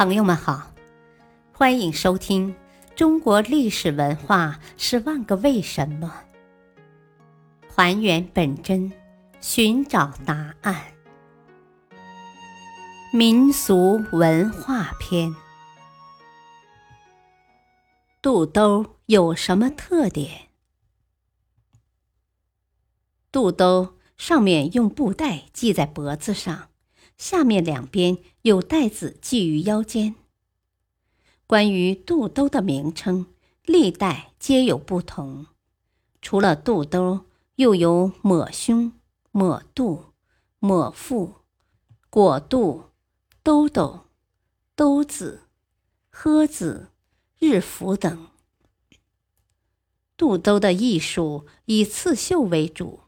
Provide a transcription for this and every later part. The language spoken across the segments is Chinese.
朋友们好，欢迎收听《中国历史文化十万个为什么》，还原本真，寻找答案。民俗文化篇：肚兜有什么特点？肚兜上面用布带系在脖子上。下面两边有带子系于腰间。关于肚兜的名称，历代皆有不同。除了肚兜，又有抹胸、抹肚、抹腹、裹肚、兜兜、兜子、呵子、日服等。肚兜的艺术以刺绣为主，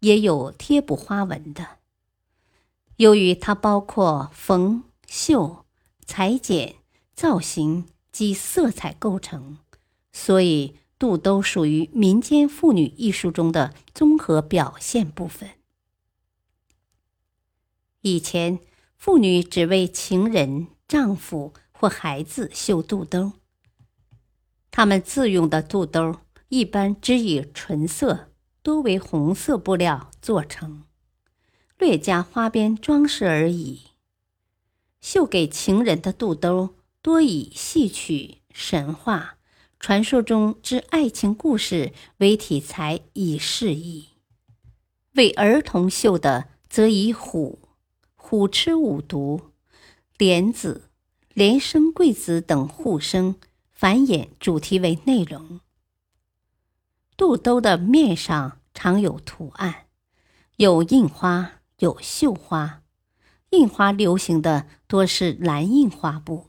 也有贴补花纹的。由于它包括缝、绣、裁剪、造型及色彩构成，所以肚兜属于民间妇女艺术中的综合表现部分。以前，妇女只为情人、丈夫或孩子绣肚兜，她们自用的肚兜一般只以纯色，多为红色布料做成。略加花边装饰而已。绣给情人的肚兜多以戏曲、神话、传说中之爱情故事为题材以示意；为儿童绣的，则以虎、虎吃五毒、莲子、莲生贵子等互生繁衍主题为内容。肚兜的面上常有图案，有印花。有绣花，印花流行的多是蓝印花布，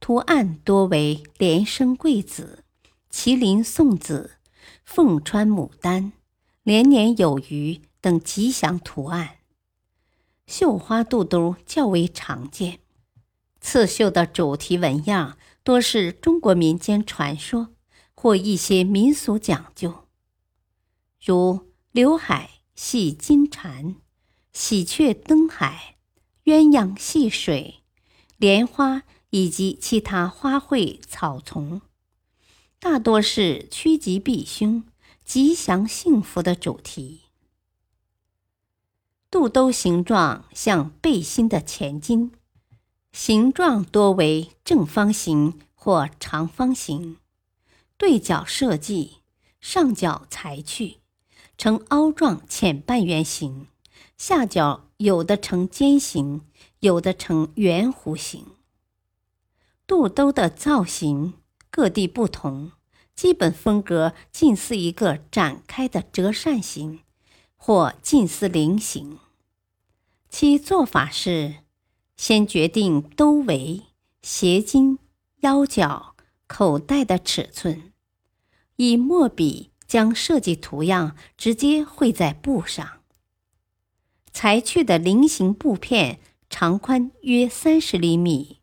图案多为连生贵子、麒麟送子、凤穿牡丹、连年有余等吉祥图案。绣花肚兜较为常见，刺绣的主题纹样多是中国民间传说或一些民俗讲究，如刘海系金蝉。喜鹊登海，鸳鸯戏水，莲花以及其他花卉草丛，大多是趋吉避凶、吉祥幸福的主题。肚兜形状像背心的前襟，形状多为正方形或长方形，对角设计，上角裁去，呈凹状浅半圆形。下角有的呈尖形，有的呈圆弧形。肚兜的造型各地不同，基本风格近似一个展开的折扇形，或近似菱形。其做法是：先决定兜围、斜襟、腰角、口袋的尺寸，以墨笔将设计图样直接绘在布上。裁去的菱形布片长宽约三十厘米，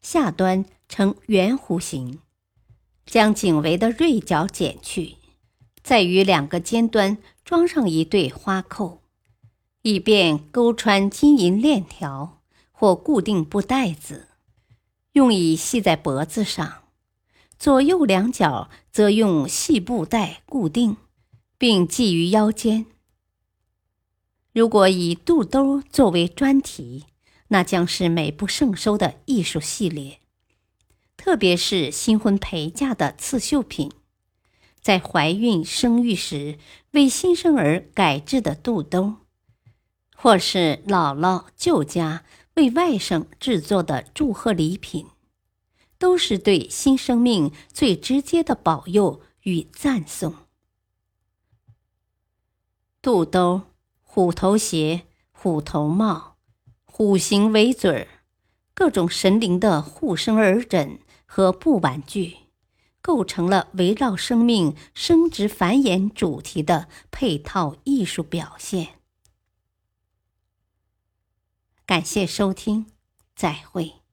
下端呈圆弧形。将颈围的锐角剪去，再于两个尖端装上一对花扣，以便钩穿金银链条或固定布带子，用以系在脖子上。左右两角则用细布带固定，并系于腰间。如果以肚兜作为专题，那将是美不胜收的艺术系列。特别是新婚陪嫁的刺绣品，在怀孕生育时为新生儿改制的肚兜，或是姥姥舅家为外甥制作的祝贺礼品，都是对新生命最直接的保佑与赞颂。肚兜。虎头鞋、虎头帽、虎形围嘴儿，各种神灵的护身耳枕和布玩具，构成了围绕生命生殖繁衍主题的配套艺术表现。感谢收听，再会。